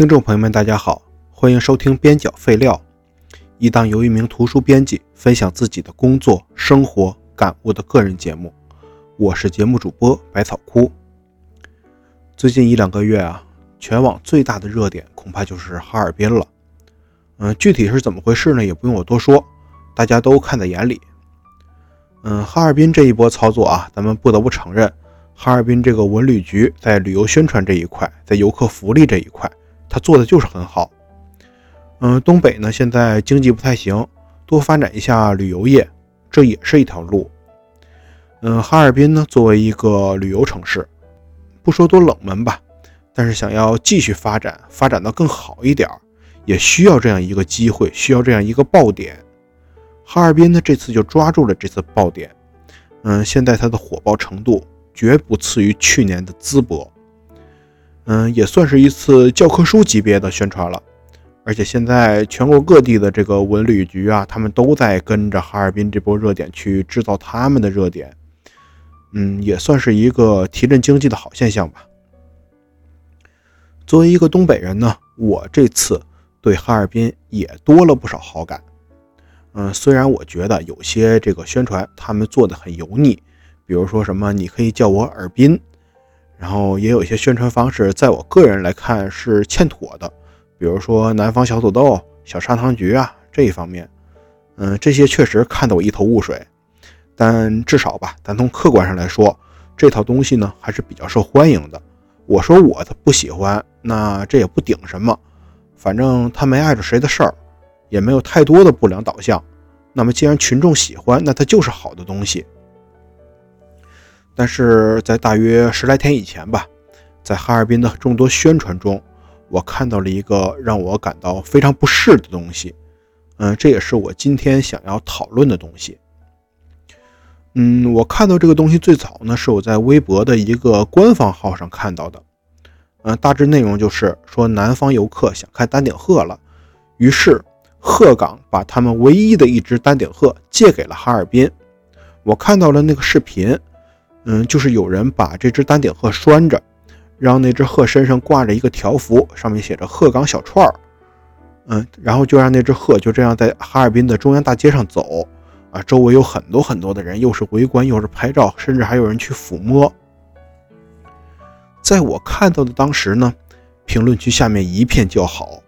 听众朋友们，大家好，欢迎收听边角废料，一档由一名图书编辑分享自己的工作、生活感悟的个人节目。我是节目主播百草枯。最近一两个月啊，全网最大的热点恐怕就是哈尔滨了。嗯，具体是怎么回事呢？也不用我多说，大家都看在眼里。嗯，哈尔滨这一波操作啊，咱们不得不承认，哈尔滨这个文旅局在旅游宣传这一块，在游客福利这一块。他做的就是很好，嗯，东北呢现在经济不太行，多发展一下旅游业，这也是一条路。嗯，哈尔滨呢作为一个旅游城市，不说多冷门吧，但是想要继续发展，发展到更好一点，也需要这样一个机会，需要这样一个爆点。哈尔滨呢这次就抓住了这次爆点，嗯，现在它的火爆程度绝不次于去年的淄博。嗯，也算是一次教科书级别的宣传了，而且现在全国各地的这个文旅局啊，他们都在跟着哈尔滨这波热点去制造他们的热点，嗯，也算是一个提振经济的好现象吧。作为一个东北人呢，我这次对哈尔滨也多了不少好感。嗯，虽然我觉得有些这个宣传他们做的很油腻，比如说什么你可以叫我尔滨。然后也有一些宣传方式，在我个人来看是欠妥的，比如说南方小土豆、小砂糖橘啊这一方面，嗯，这些确实看得我一头雾水。但至少吧，咱从客观上来说，这套东西呢还是比较受欢迎的。我说我的不喜欢，那这也不顶什么，反正他没碍着谁的事儿，也没有太多的不良导向。那么既然群众喜欢，那它就是好的东西。但是在大约十来天以前吧，在哈尔滨的众多宣传中，我看到了一个让我感到非常不适的东西。嗯，这也是我今天想要讨论的东西。嗯，我看到这个东西最早呢，是我在微博的一个官方号上看到的。嗯，大致内容就是说，南方游客想看丹顶鹤了，于是鹤岗把他们唯一的一只丹顶鹤借给了哈尔滨。我看到了那个视频。嗯，就是有人把这只丹顶鹤拴着，让那只鹤身上挂着一个条幅，上面写着“鹤岗小串儿”。嗯，然后就让那只鹤就这样在哈尔滨的中央大街上走。啊，周围有很多很多的人，又是围观，又是拍照，甚至还有人去抚摸。在我看到的当时呢，评论区下面一片叫好，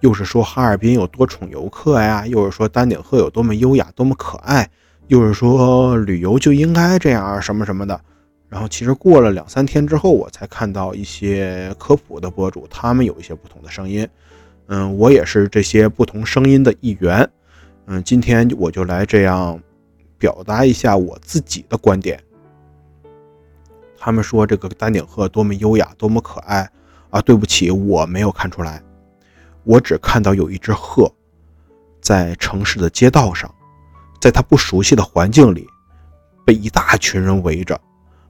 又是说哈尔滨有多宠游客呀，又是说丹顶鹤有多么优雅，多么可爱。又是说旅游就应该这样什么什么的，然后其实过了两三天之后，我才看到一些科普的博主，他们有一些不同的声音。嗯，我也是这些不同声音的一员。嗯，今天我就来这样表达一下我自己的观点。他们说这个丹顶鹤多么优雅，多么可爱啊！对不起，我没有看出来，我只看到有一只鹤在城市的街道上。在他不熟悉的环境里，被一大群人围着，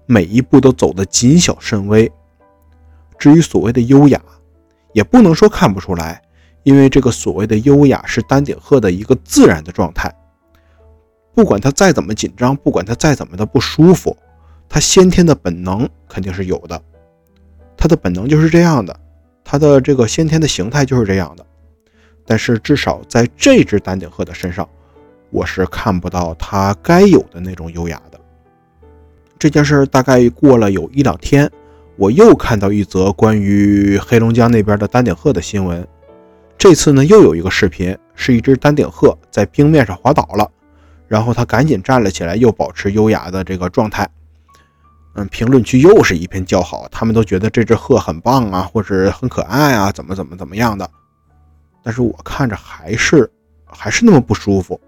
每一步都走得谨小慎微。至于所谓的优雅，也不能说看不出来，因为这个所谓的优雅是丹顶鹤的一个自然的状态。不管它再怎么紧张，不管它再怎么的不舒服，它先天的本能肯定是有的。它的本能就是这样的，它的这个先天的形态就是这样的。但是至少在这只丹顶鹤的身上。我是看不到它该有的那种优雅的。这件事大概过了有一两天，我又看到一则关于黑龙江那边的丹顶鹤的新闻。这次呢，又有一个视频，是一只丹顶鹤在冰面上滑倒了，然后它赶紧站了起来，又保持优雅的这个状态。嗯，评论区又是一片叫好，他们都觉得这只鹤很棒啊，或者很可爱啊，怎么怎么怎么样的。但是我看着还是还是那么不舒服。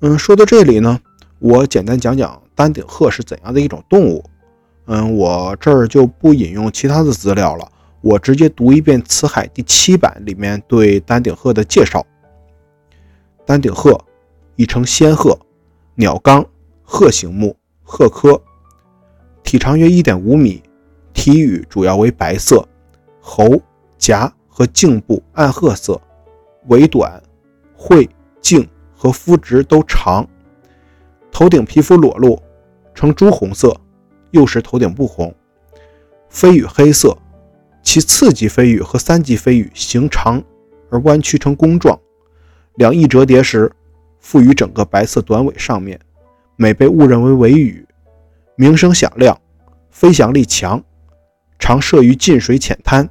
嗯，说到这里呢，我简单讲讲丹顶鹤是怎样的一种动物。嗯，我这儿就不引用其他的资料了，我直接读一遍《辞海》第七版里面对丹顶鹤的介绍。丹顶鹤，亦称仙鹤，鸟纲鹤形目，鹤科，体长约一点五米，体羽主要为白色，喉、颊和颈部暗褐色，尾短，喙、颈。和肤质都长，头顶皮肤裸露，呈朱红色，幼时头顶不红，飞羽黑色，其次级飞羽和三级飞羽形长而弯曲成弓状，两翼折叠时附于整个白色短尾上面，每被误认为尾羽，鸣声响亮，飞翔力强，常设于近水浅滩，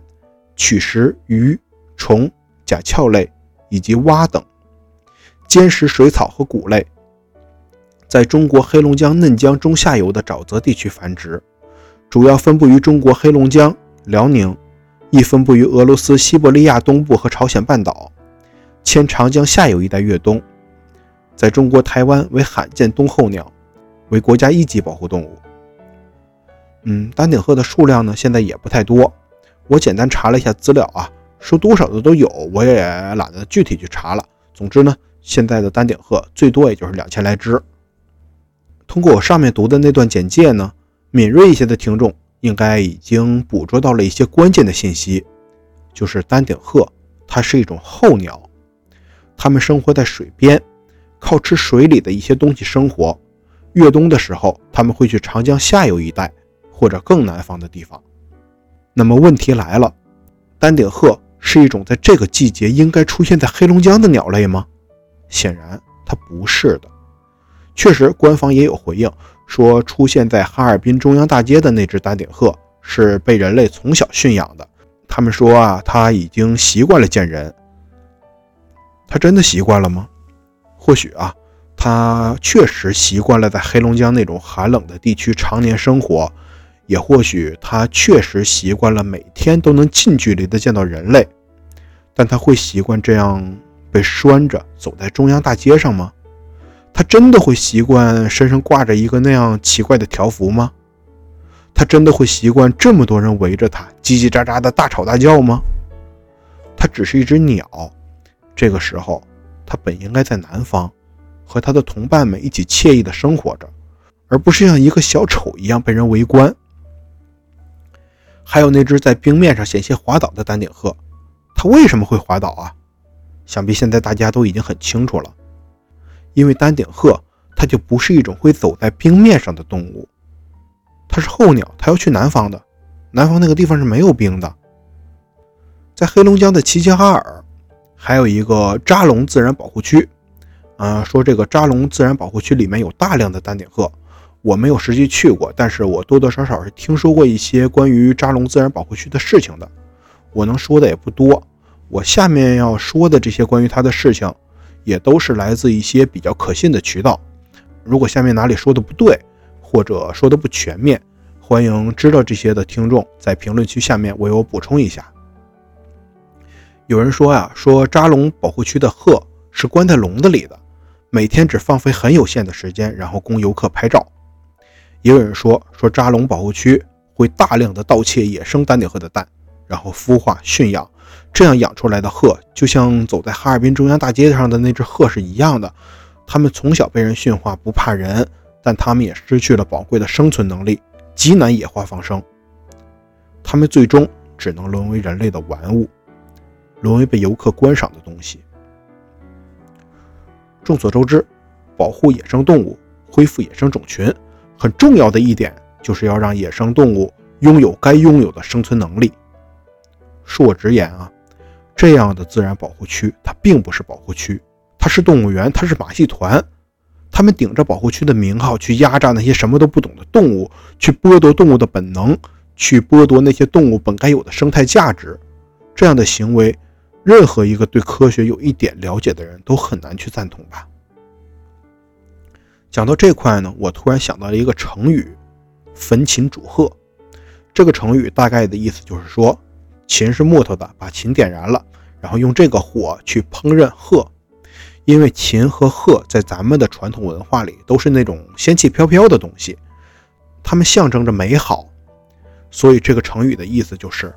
取食鱼、虫、甲壳类以及蛙等，兼食水草和谷类。在中国黑龙江嫩江中下游的沼泽地区繁殖，主要分布于中国黑龙江、辽宁，亦分布于俄罗斯西伯利亚东部和朝鲜半岛，迁长江下游一带越冬。在中国台湾为罕见冬候鸟，为国家一级保护动物。嗯，丹顶鹤的数量呢，现在也不太多。我简单查了一下资料啊，说多少的都有，我也懒得具体去查了。总之呢，现在的丹顶鹤最多也就是两千来只。通过我上面读的那段简介呢，敏锐一些的听众应该已经捕捉到了一些关键的信息，就是丹顶鹤它是一种候鸟，它们生活在水边，靠吃水里的一些东西生活。越冬的时候，它们会去长江下游一带或者更南方的地方。那么问题来了，丹顶鹤是一种在这个季节应该出现在黑龙江的鸟类吗？显然他不是的。确实，官方也有回应，说出现在哈尔滨中央大街的那只丹顶鹤是被人类从小驯养的。他们说啊，它已经习惯了见人。它真的习惯了吗？或许啊，它确实习惯了在黑龙江那种寒冷的地区常年生活，也或许它确实习惯了每天都能近距离的见到人类。但它会习惯这样被拴着走在中央大街上吗？他真的会习惯身上挂着一个那样奇怪的条幅吗？他真的会习惯这么多人围着他叽叽喳喳的大吵大叫吗？他只是一只鸟，这个时候他本应该在南方，和他的同伴们一起惬意的生活着，而不是像一个小丑一样被人围观。还有那只在冰面上险些滑倒的丹顶鹤，它为什么会滑倒啊？想必现在大家都已经很清楚了。因为丹顶鹤，它就不是一种会走在冰面上的动物，它是候鸟，它要去南方的，南方那个地方是没有冰的。在黑龙江的齐齐哈尔，还有一个扎龙自然保护区，啊，说这个扎龙自然保护区里面有大量的丹顶鹤，我没有实际去过，但是我多多少少是听说过一些关于扎龙自然保护区的事情的，我能说的也不多，我下面要说的这些关于它的事情。也都是来自一些比较可信的渠道。如果下面哪里说的不对，或者说的不全面，欢迎知道这些的听众在评论区下面为我补充一下。有人说呀，说扎龙保护区的鹤是关在笼子里的，每天只放飞很有限的时间，然后供游客拍照。也有人说，说扎龙保护区会大量的盗窃野生丹顶鹤的蛋，然后孵化驯养。这样养出来的鹤，就像走在哈尔滨中央大街上的那只鹤是一样的。它们从小被人驯化，不怕人，但它们也失去了宝贵的生存能力，极难野化放生。它们最终只能沦为人类的玩物，沦为被游客观赏的东西。众所周知，保护野生动物、恢复野生种群，很重要的一点就是要让野生动物拥有该拥有的生存能力。恕我直言啊，这样的自然保护区它并不是保护区，它是动物园，它是马戏团。他们顶着保护区的名号去压榨那些什么都不懂的动物，去剥夺动物的本能，去剥夺那些动物本该有的生态价值。这样的行为，任何一个对科学有一点了解的人都很难去赞同吧。讲到这块呢，我突然想到了一个成语“焚琴煮鹤”。这个成语大概的意思就是说。琴是木头的，把琴点燃了，然后用这个火去烹饪鹤。因为琴和鹤在咱们的传统文化里都是那种仙气飘飘的东西，它们象征着美好，所以这个成语的意思就是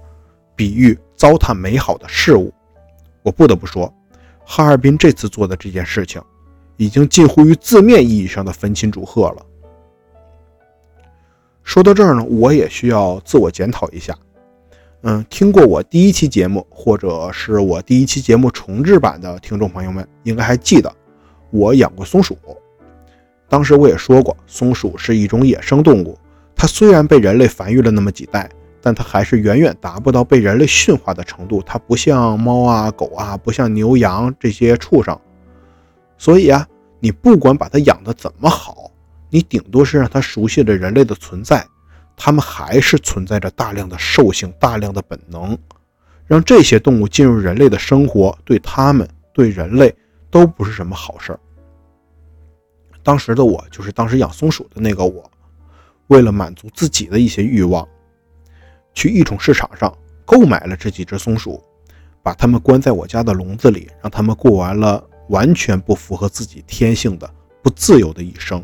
比喻糟蹋美好的事物。我不得不说，哈尔滨这次做的这件事情，已经近乎于字面意义上的焚琴煮鹤了。说到这儿呢，我也需要自我检讨一下。嗯，听过我第一期节目，或者是我第一期节目重制版的听众朋友们，应该还记得我养过松鼠。当时我也说过，松鼠是一种野生动物，它虽然被人类繁育了那么几代，但它还是远远达不到被人类驯化的程度。它不像猫啊、狗啊，不像牛羊这些畜生。所以啊，你不管把它养得怎么好，你顶多是让它熟悉了人类的存在，它们还是存在着大量的兽性、大量的本能。让这些动物进入人类的生活，对他们、对人类都不是什么好事儿。当时的我，就是当时养松鼠的那个我，为了满足自己的一些欲望。去异宠市场上购买了这几只松鼠，把它们关在我家的笼子里，让它们过完了完全不符合自己天性的不自由的一生。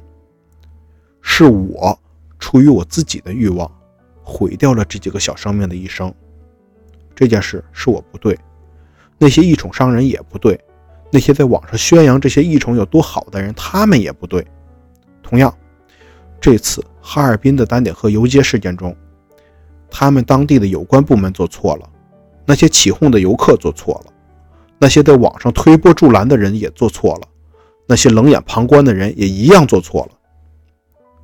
是我出于我自己的欲望，毁掉了这几个小生命的一生。这件事是我不对，那些异宠商人也不对，那些在网上宣扬这些异宠有多好的人，他们也不对。同样，这次哈尔滨的丹顶鹤游街事件中。他们当地的有关部门做错了，那些起哄的游客做错了，那些在网上推波助澜的人也做错了，那些冷眼旁观的人也一样做错了。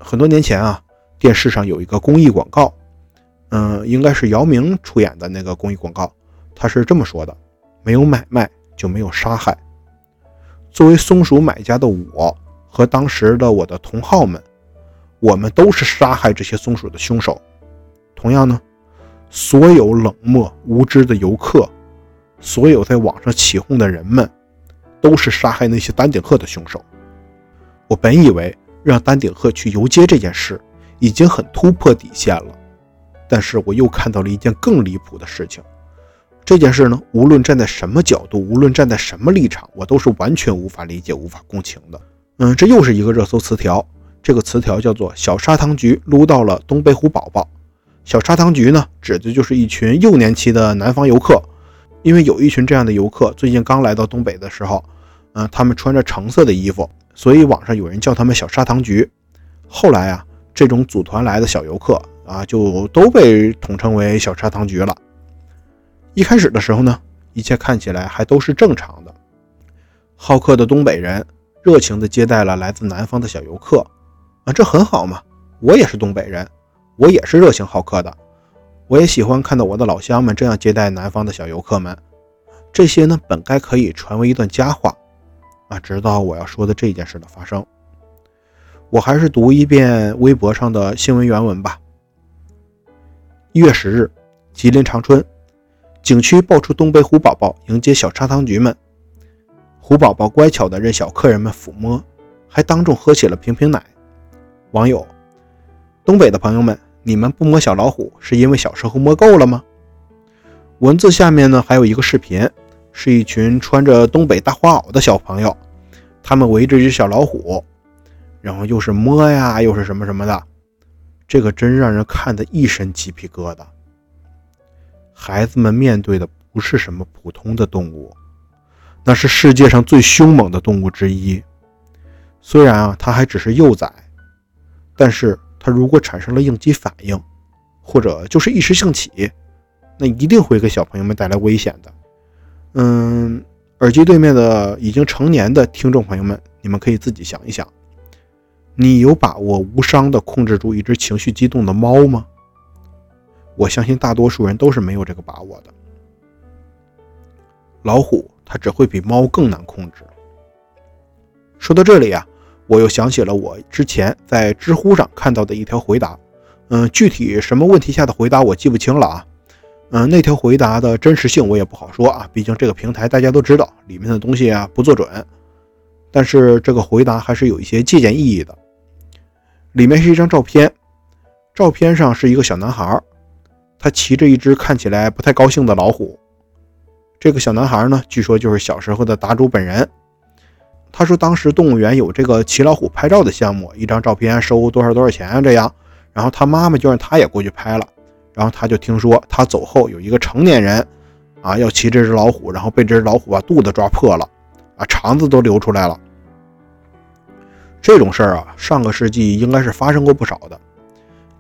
很多年前啊，电视上有一个公益广告，嗯，应该是姚明出演的那个公益广告，他是这么说的：没有买卖就没有杀害。作为松鼠买家的我和当时的我的同好们，我们都是杀害这些松鼠的凶手。同样呢，所有冷漠无知的游客，所有在网上起哄的人们，都是杀害那些丹顶鹤的凶手。我本以为让丹顶鹤去游街这件事已经很突破底线了，但是我又看到了一件更离谱的事情。这件事呢，无论站在什么角度，无论站在什么立场，我都是完全无法理解、无法共情的。嗯，这又是一个热搜词条，这个词条叫做“小砂糖橘撸到了东北虎宝宝”。小砂糖橘呢，指的就是一群幼年期的南方游客，因为有一群这样的游客最近刚来到东北的时候，嗯，他们穿着橙色的衣服，所以网上有人叫他们小砂糖橘。后来啊，这种组团来的小游客啊，就都被统称为小砂糖橘了。一开始的时候呢，一切看起来还都是正常的，好客的东北人热情地接待了来自南方的小游客，啊，这很好嘛，我也是东北人。我也是热情好客的，我也喜欢看到我的老乡们这样接待南方的小游客们。这些呢，本该可以传为一段佳话啊，直到我要说的这件事的发生。我还是读一遍微博上的新闻原文吧。一月十日，吉林长春景区爆出东北虎宝宝迎接小砂糖橘们，虎宝宝乖巧地任小客人们抚摸，还当众喝起了瓶瓶奶。网友。东北的朋友们，你们不摸小老虎，是因为小时候摸够了吗？文字下面呢，还有一个视频，是一群穿着东北大花袄的小朋友，他们围着一只小老虎，然后又是摸呀，又是什么什么的，这个真让人看得一身鸡皮疙瘩。孩子们面对的不是什么普通的动物，那是世界上最凶猛的动物之一。虽然啊，它还只是幼崽，但是。它如果产生了应激反应，或者就是一时兴起，那一定会给小朋友们带来危险的。嗯，耳机对面的已经成年的听众朋友们，你们可以自己想一想，你有把握无伤的控制住一只情绪激动的猫吗？我相信大多数人都是没有这个把握的。老虎它只会比猫更难控制。说到这里啊。我又想起了我之前在知乎上看到的一条回答，嗯，具体什么问题下的回答我记不清了啊，嗯，那条回答的真实性我也不好说啊，毕竟这个平台大家都知道里面的东西啊不做准，但是这个回答还是有一些借鉴意义的。里面是一张照片，照片上是一个小男孩，他骑着一只看起来不太高兴的老虎，这个小男孩呢，据说就是小时候的答主本人。他说，当时动物园有这个骑老虎拍照的项目，一张照片收多少多少钱啊？这样，然后他妈妈就让他也过去拍了。然后他就听说他走后有一个成年人，啊，要骑这只老虎，然后被这只老虎把肚子抓破了，啊，肠子都流出来了。这种事儿啊，上个世纪应该是发生过不少的，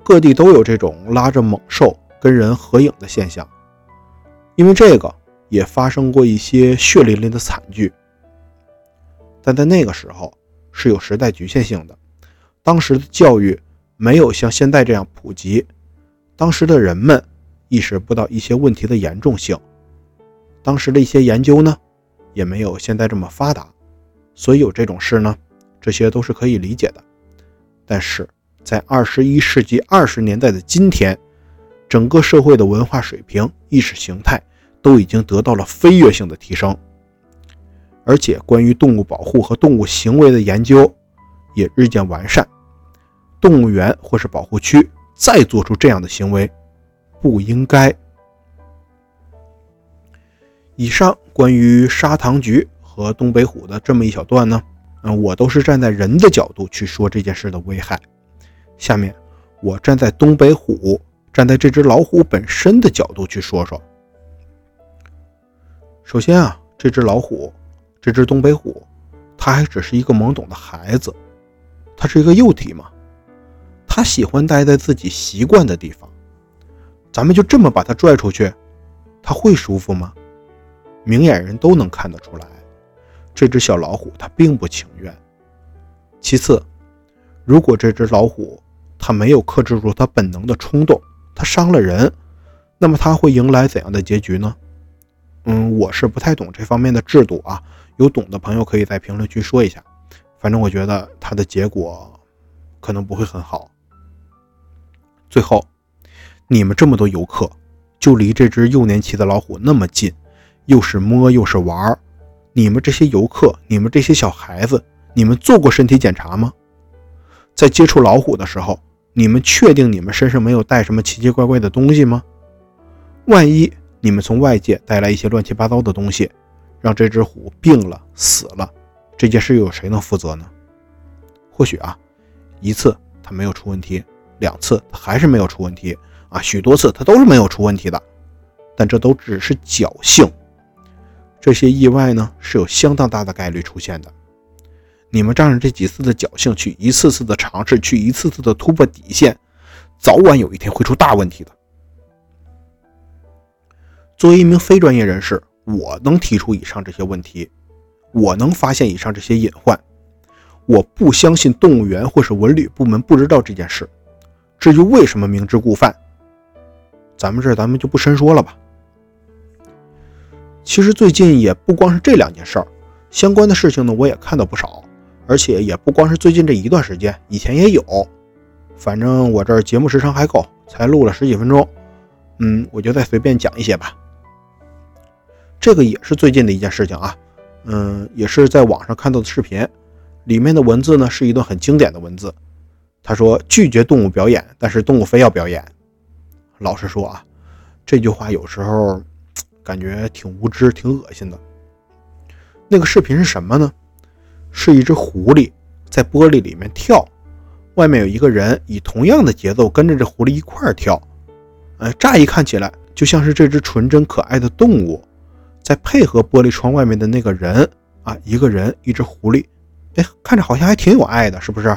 各地都有这种拉着猛兽跟人合影的现象。因为这个，也发生过一些血淋淋的惨剧。但在那个时候是有时代局限性的，当时的教育没有像现在这样普及，当时的人们意识不到一些问题的严重性。当时的一些研究呢，也没有现在这么发达，所以有这种事呢，这些都是可以理解的。但是在二十一世纪二十年代的今天，整个社会的文化水平、意识形态都已经得到了飞跃性的提升，而且关于动物保护和动物行为的研究也日渐完善。动物园或是保护区再做出这样的行为，不应该。以上关于砂糖橘和东北虎的这么一小段呢，嗯，我都是站在人的角度去说这件事的危害。下面我站在东北虎，站在这只老虎本身的角度去说说。首先啊，这只老虎，这只东北虎，它还只是一个懵懂的孩子，它是一个幼体嘛，它喜欢待在自己习惯的地方，咱们就这么把它拽出去，它会舒服吗？明眼人都能看得出来，这只小老虎它并不情愿。其次，如果这只老虎它没有克制住它本能的冲动，它伤了人，那么它会迎来怎样的结局呢？嗯，我是不太懂这方面的制度啊，有懂的朋友可以在评论区说一下。反正我觉得它的结果可能不会很好。最后，你们这么多游客，就离这只幼年期的老虎那么近。又是摸又是玩儿你们这些游客，你们这些小孩子，你们做过身体检查吗？在接触老虎的时候，你们确定你们身上没有带什么奇奇怪怪的东西吗？万一你们从外界带来一些乱七八糟的东西，让这只虎病了、死了，这件事又有谁能负责呢？或许啊，一次它没有出问题，两次它还是没有出问题啊，许多次它都是没有出问题的，但这都只是侥幸。这些意外呢是有相当大的概率出现的。你们仗着这几次的侥幸，去一次次的尝试，去一次次的突破底线，早晚有一天会出大问题的。作为一名非专业人士，我能提出以上这些问题，我能发现以上这些隐患。我不相信动物园或是文旅部门不知道这件事。至于为什么明知故犯，咱们这咱们就不深说了吧。其实最近也不光是这两件事儿，相关的事情呢，我也看到不少，而且也不光是最近这一段时间，以前也有。反正我这儿节目时长还够，才录了十几分钟，嗯，我就再随便讲一些吧。这个也是最近的一件事情啊，嗯，也是在网上看到的视频，里面的文字呢是一段很经典的文字。他说拒绝动物表演，但是动物非要表演。老实说啊，这句话有时候。感觉挺无知、挺恶心的。那个视频是什么呢？是一只狐狸在玻璃里面跳，外面有一个人以同样的节奏跟着这狐狸一块儿跳。呃，乍一看起来就像是这只纯真可爱的动物在配合玻璃窗外面的那个人啊，一个人，一只狐狸，哎，看着好像还挺有爱的，是不是？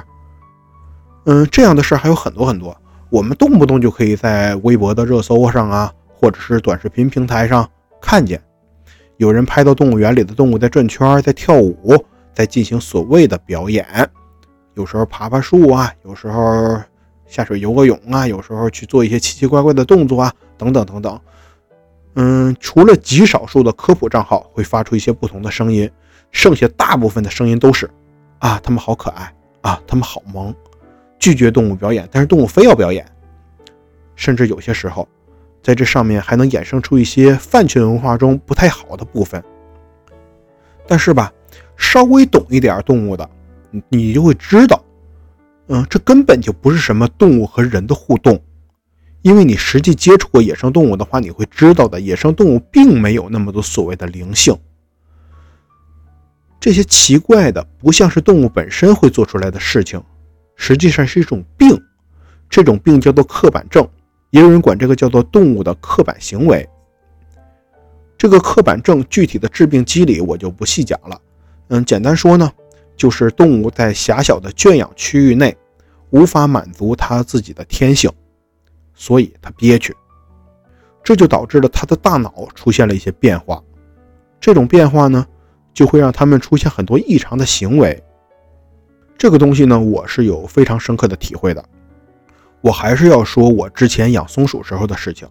嗯，这样的事儿还有很多很多，我们动不动就可以在微博的热搜上啊，或者是短视频平台上。看见有人拍到动物园里的动物在转圈，在跳舞，在进行所谓的表演。有时候爬爬树啊，有时候下水游个泳啊，有时候去做一些奇奇怪怪的动作啊，等等等等。嗯，除了极少数的科普账号会发出一些不同的声音，剩下大部分的声音都是啊，他们好可爱啊，他们好萌，拒绝动物表演，但是动物非要表演，甚至有些时候。在这上面还能衍生出一些饭圈文化中不太好的部分，但是吧，稍微懂一点动物的，你就会知道，嗯，这根本就不是什么动物和人的互动，因为你实际接触过野生动物的话，你会知道的，野生动物并没有那么多所谓的灵性，这些奇怪的不像是动物本身会做出来的事情，实际上是一种病，这种病叫做刻板症。也有人管这个叫做动物的刻板行为。这个刻板症具体的致病机理我就不细讲了。嗯，简单说呢，就是动物在狭小的圈养区域内无法满足它自己的天性，所以它憋屈，这就导致了它的大脑出现了一些变化。这种变化呢，就会让它们出现很多异常的行为。这个东西呢，我是有非常深刻的体会的。我还是要说，我之前养松鼠时候的事情。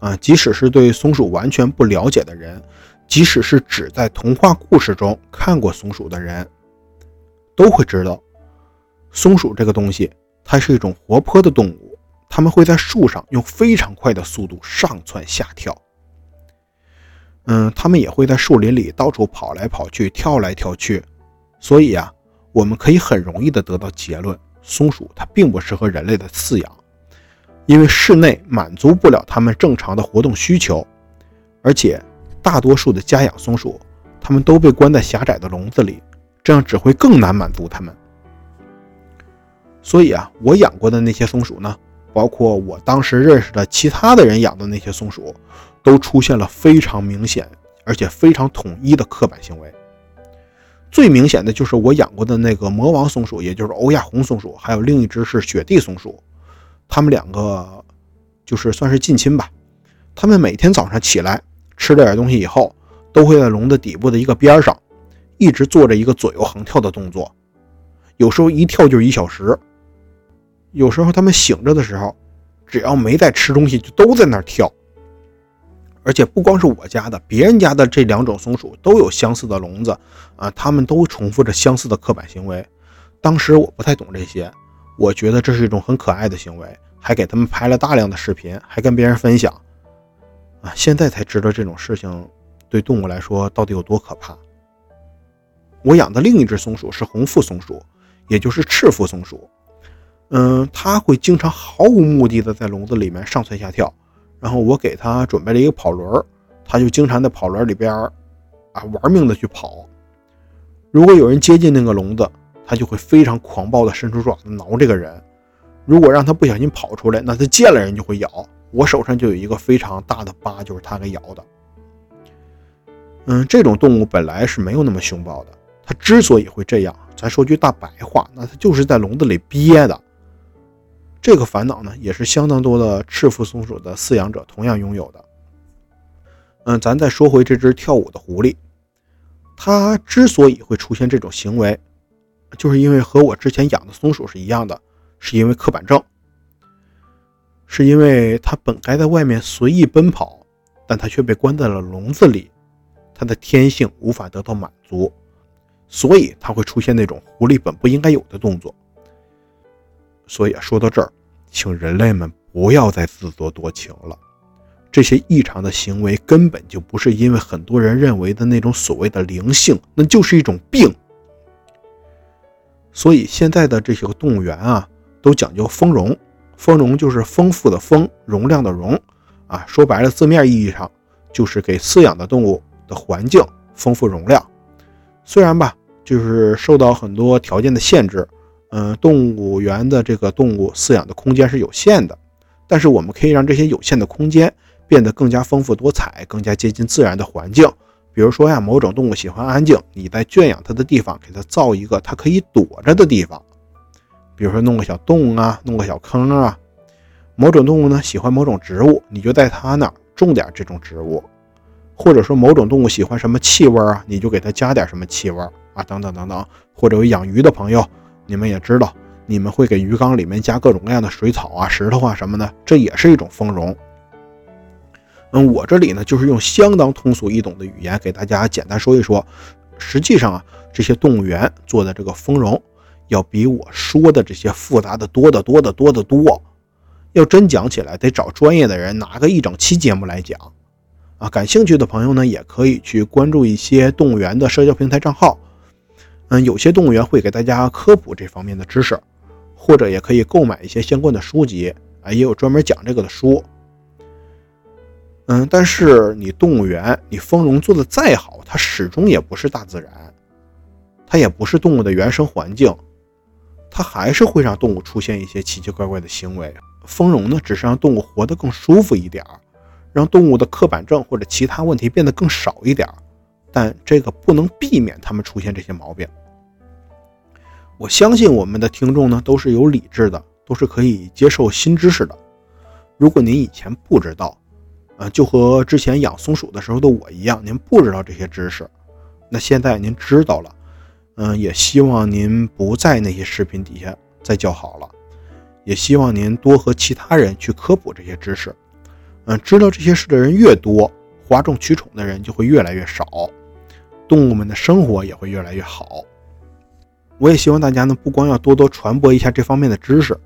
啊，即使是对松鼠完全不了解的人，即使是只在童话故事中看过松鼠的人，都会知道，松鼠这个东西，它是一种活泼的动物，它们会在树上用非常快的速度上蹿下跳。嗯，它们也会在树林里到处跑来跑去，跳来跳去。所以啊，我们可以很容易的得到结论：松鼠它并不适合人类的饲养。因为室内满足不了它们正常的活动需求，而且大多数的家养松鼠，它们都被关在狭窄的笼子里，这样只会更难满足它们。所以啊，我养过的那些松鼠呢，包括我当时认识的其他的人养的那些松鼠，都出现了非常明显而且非常统一的刻板行为。最明显的就是我养过的那个魔王松鼠，也就是欧亚红松鼠，还有另一只是雪地松鼠。它们两个就是算是近亲吧。他们每天早上起来吃了点东西以后，都会在笼子底部的一个边上，一直做着一个左右横跳的动作。有时候一跳就是一小时。有时候他们醒着的时候，只要没在吃东西，就都在那儿跳。而且不光是我家的，别人家的这两种松鼠都有相似的笼子啊，他们都重复着相似的刻板行为。当时我不太懂这些。我觉得这是一种很可爱的行为，还给他们拍了大量的视频，还跟别人分享。啊，现在才知道这种事情对动物来说到底有多可怕。我养的另一只松鼠是红腹松鼠，也就是赤腹松鼠。嗯，它会经常毫无目的的在笼子里面上蹿下跳，然后我给它准备了一个跑轮，它就经常在跑轮里边啊玩命的去跑。如果有人接近那个笼子，它就会非常狂暴的伸出爪子挠这个人。如果让它不小心跑出来，那它见了人就会咬。我手上就有一个非常大的疤，就是它给咬的。嗯，这种动物本来是没有那么凶暴的。它之所以会这样，咱说句大白话，那它就是在笼子里憋的。这个烦恼呢，也是相当多的赤腹松鼠的饲养者同样拥有的。嗯，咱再说回这只跳舞的狐狸，它之所以会出现这种行为。就是因为和我之前养的松鼠是一样的，是因为刻板症，是因为它本该在外面随意奔跑，但它却被关在了笼子里，它的天性无法得到满足，所以它会出现那种狐狸本不应该有的动作。所以啊，说到这儿，请人类们不要再自作多情了，这些异常的行为根本就不是因为很多人认为的那种所谓的灵性，那就是一种病。所以现在的这些个动物园啊，都讲究丰容。丰容就是丰富的丰，容量的容啊。说白了，字面意义上就是给饲养的动物的环境丰富容量。虽然吧，就是受到很多条件的限制，嗯，动物园的这个动物饲养的空间是有限的，但是我们可以让这些有限的空间变得更加丰富多彩，更加接近自然的环境。比如说呀，某种动物喜欢安静，你在圈养它的地方给它造一个它可以躲着的地方，比如说弄个小洞啊，弄个小坑啊。某种动物呢喜欢某种植物，你就在它那儿种点这种植物。或者说某种动物喜欢什么气味啊，你就给它加点什么气味啊，等等等等。或者有养鱼的朋友，你们也知道，你们会给鱼缸里面加各种各样的水草啊、石头啊什么的，这也是一种丰容。嗯，我这里呢就是用相当通俗易懂的语言给大家简单说一说。实际上啊，这些动物园做的这个丰容，要比我说的这些复杂的多得多得多得多。要真讲起来，得找专业的人拿个一整期节目来讲。啊，感兴趣的朋友呢，也可以去关注一些动物园的社交平台账号。嗯，有些动物园会给大家科普这方面的知识，或者也可以购买一些相关的书籍啊，也有专门讲这个的书。嗯，但是你动物园，你丰容做的再好，它始终也不是大自然，它也不是动物的原生环境，它还是会让动物出现一些奇奇怪怪的行为。丰容呢，只是让动物活得更舒服一点儿，让动物的刻板症或者其他问题变得更少一点儿，但这个不能避免它们出现这些毛病。我相信我们的听众呢，都是有理智的，都是可以接受新知识的。如果您以前不知道，啊，就和之前养松鼠的时候的我一样，您不知道这些知识，那现在您知道了，嗯，也希望您不在那些视频底下再叫好了，也希望您多和其他人去科普这些知识，嗯，知道这些事的人越多，哗众取宠的人就会越来越少，动物们的生活也会越来越好。我也希望大家呢，不光要多多传播一下这方面的知识，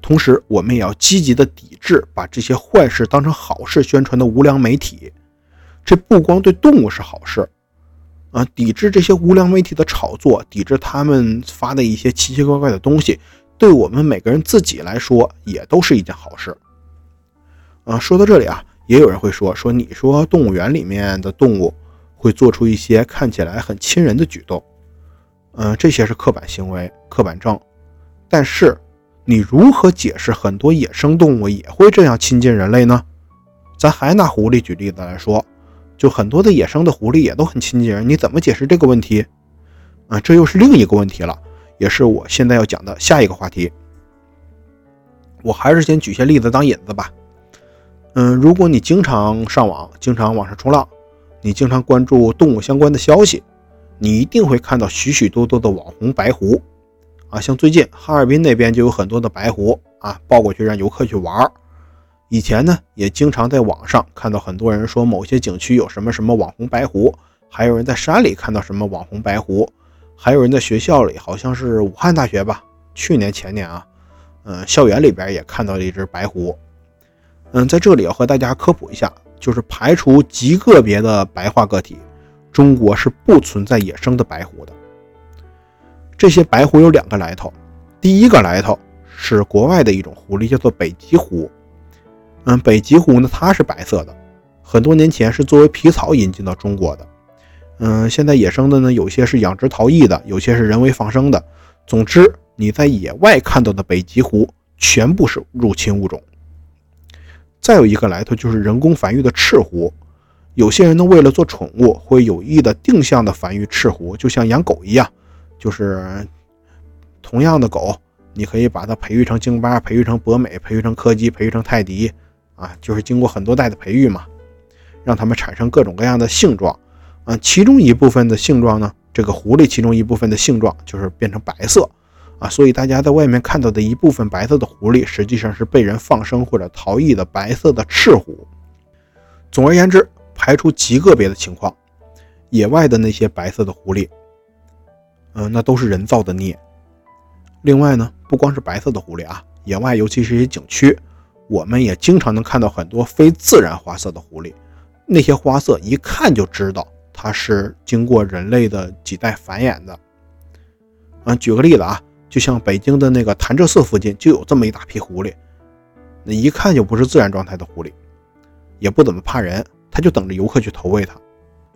同时我们也要积极的抵制把这些坏事当成好事宣传的无良媒体。这不光对动物是好事，啊，抵制这些无良媒体的炒作，抵制他们发的一些奇奇怪怪的东西，对我们每个人自己来说也都是一件好事。啊，说到这里啊，也有人会说说，你说动物园里面的动物会做出一些看起来很亲人的举动。嗯，这些是刻板行为、刻板症，但是你如何解释很多野生动物也会这样亲近人类呢？咱还拿狐狸举例子来说，就很多的野生的狐狸也都很亲近人，你怎么解释这个问题？啊，这又是另一个问题了，也是我现在要讲的下一个话题。我还是先举些例子当引子吧。嗯，如果你经常上网，经常网上冲浪，你经常关注动物相关的消息。你一定会看到许许多多的网红白狐，啊，像最近哈尔滨那边就有很多的白狐啊，抱过去让游客去玩。以前呢，也经常在网上看到很多人说某些景区有什么什么网红白狐，还有人在山里看到什么网红白狐，还有人在学校里，好像是武汉大学吧，去年前年啊，嗯，校园里边也看到了一只白狐。嗯，在这里要和大家科普一下，就是排除极个别的白化个体。中国是不存在野生的白狐的。这些白狐有两个来头，第一个来头是国外的一种狐狸，叫做北极狐。嗯，北极狐呢，它是白色的，很多年前是作为皮草引进到中国的。嗯，现在野生的呢，有些是养殖逃逸的，有些是人为放生的。总之，你在野外看到的北极狐全部是入侵物种。再有一个来头就是人工繁育的赤狐。有些人呢，为了做宠物，会有意的定向的繁育赤狐，就像养狗一样，就是同样的狗，你可以把它培育成京巴，培育成博美，培育成柯基，培育成泰迪，啊，就是经过很多代的培育嘛，让它们产生各种各样的性状，啊，其中一部分的性状呢，这个狐狸其中一部分的性状就是变成白色，啊，所以大家在外面看到的一部分白色的狐狸，实际上是被人放生或者逃逸的白色的赤狐。总而言之。排除极个别的情况，野外的那些白色的狐狸，嗯，那都是人造的孽。另外呢，不光是白色的狐狸啊，野外尤其是一些景区，我们也经常能看到很多非自然花色的狐狸。那些花色一看就知道它是经过人类的几代繁衍的。嗯，举个例子啊，就像北京的那个潭柘寺附近就有这么一大批狐狸，那一看就不是自然状态的狐狸，也不怎么怕人。他就等着游客去投喂它。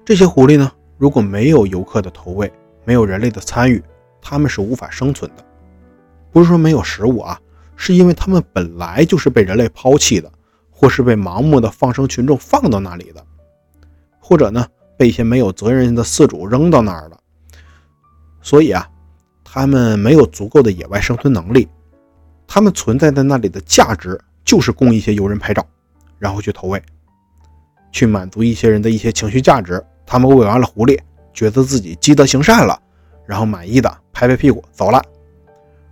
这些狐狸呢，如果没有游客的投喂，没有人类的参与，它们是无法生存的。不是说没有食物啊，是因为它们本来就是被人类抛弃的，或是被盲目的放生群众放到那里的，或者呢，被一些没有责任的饲主扔到那儿了。所以啊，它们没有足够的野外生存能力。它们存在在那里的价值，就是供一些游人拍照，然后去投喂。去满足一些人的一些情绪价值，他们喂完了狐狸，觉得自己积德行善了，然后满意的拍拍屁股走了。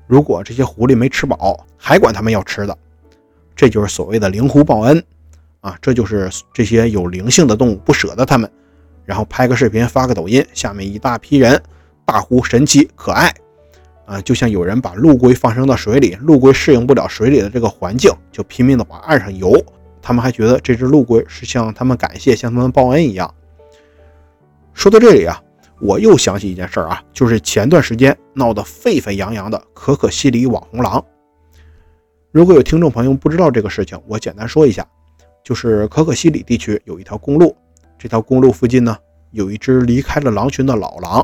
如果这些狐狸没吃饱，还管他们要吃的，这就是所谓的灵狐报恩啊！这就是这些有灵性的动物不舍得他们，然后拍个视频发个抖音，下面一大批人大呼神奇可爱啊！就像有人把陆龟放生到水里，陆龟适应不了水里的这个环境，就拼命的往岸上游。他们还觉得这只陆龟是向他们感谢、向他们报恩一样。说到这里啊，我又想起一件事儿啊，就是前段时间闹得沸沸扬扬的可可西里网红狼。如果有听众朋友不知道这个事情，我简单说一下，就是可可西里地区有一条公路，这条公路附近呢有一只离开了狼群的老狼。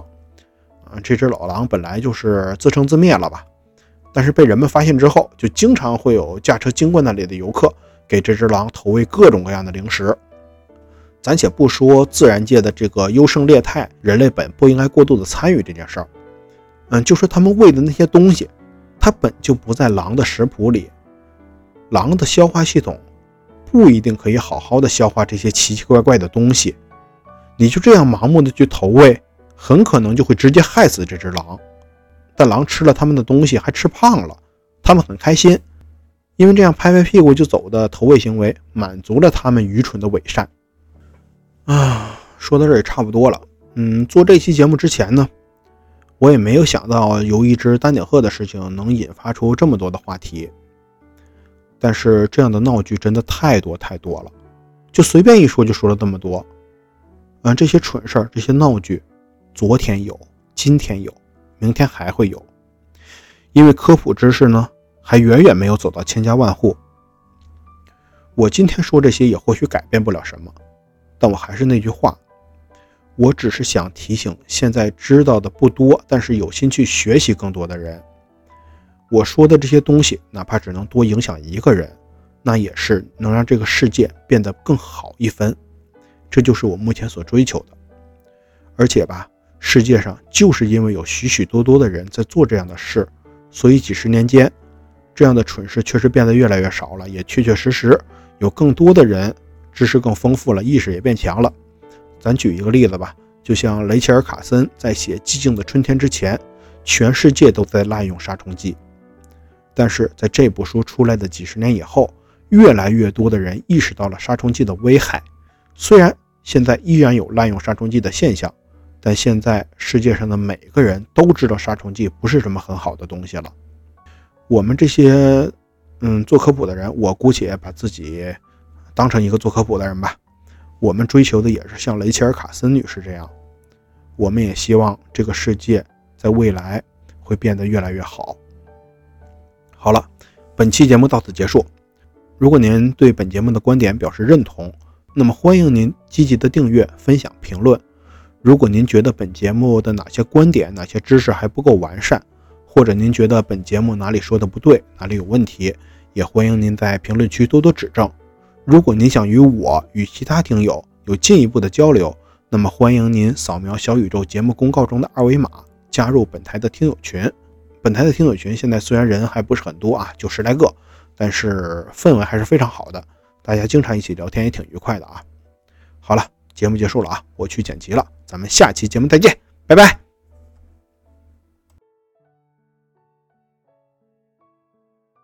啊，这只老狼本来就是自生自灭了吧，但是被人们发现之后，就经常会有驾车经过那里的游客。给这只狼投喂各种各样的零食，暂且不说自然界的这个优胜劣汰，人类本不应该过度的参与这件事儿。嗯，就说他们喂的那些东西，它本就不在狼的食谱里，狼的消化系统不一定可以好好的消化这些奇奇怪怪的东西。你就这样盲目的去投喂，很可能就会直接害死这只狼。但狼吃了他们的东西还吃胖了，他们很开心。因为这样拍拍屁股就走的投喂行为，满足了他们愚蠢的伪善。啊，说到这也差不多了。嗯，做这期节目之前呢，我也没有想到由一只丹顶鹤的事情能引发出这么多的话题。但是这样的闹剧真的太多太多了，就随便一说就说了这么多。嗯，这些蠢事儿，这些闹剧，昨天有，今天有，明天还会有。因为科普知识呢，还远远没有走到千家万户。我今天说这些也或许改变不了什么，但我还是那句话，我只是想提醒现在知道的不多，但是有心去学习更多的人。我说的这些东西，哪怕只能多影响一个人，那也是能让这个世界变得更好一分。这就是我目前所追求的。而且吧，世界上就是因为有许许多多的人在做这样的事，所以几十年间，这样的蠢事确实变得越来越少了。也确确实实有更多的人知识更丰富了，意识也变强了。咱举一个例子吧，就像雷切尔·卡森在写《寂静的春天》之前，全世界都在滥用杀虫剂。但是在这部书出来的几十年以后，越来越多的人意识到了杀虫剂的危害。虽然现在依然有滥用杀虫剂的现象，但现在世界上的每个人都知道杀虫剂不是什么很好的东西了。我们这些嗯做科普的人，我姑且把自己当成一个做科普的人吧。我们追求的也是像雷切尔·卡森女士这样，我们也希望这个世界在未来会变得越来越好。好了，本期节目到此结束。如果您对本节目的观点表示认同，那么欢迎您积极的订阅、分享、评论。如果您觉得本节目的哪些观点、哪些知识还不够完善，或者您觉得本节目哪里说的不对、哪里有问题，也欢迎您在评论区多多指正。如果您想与我与其他听友有进一步的交流，那么欢迎您扫描小宇宙节目公告中的二维码，加入本台的听友群。本台的听友群现在虽然人还不是很多啊，就十来个，但是氛围还是非常好的，大家经常一起聊天，也挺愉快的啊。好了，节目结束了啊，我去剪辑了，咱们下期节目再见，拜拜。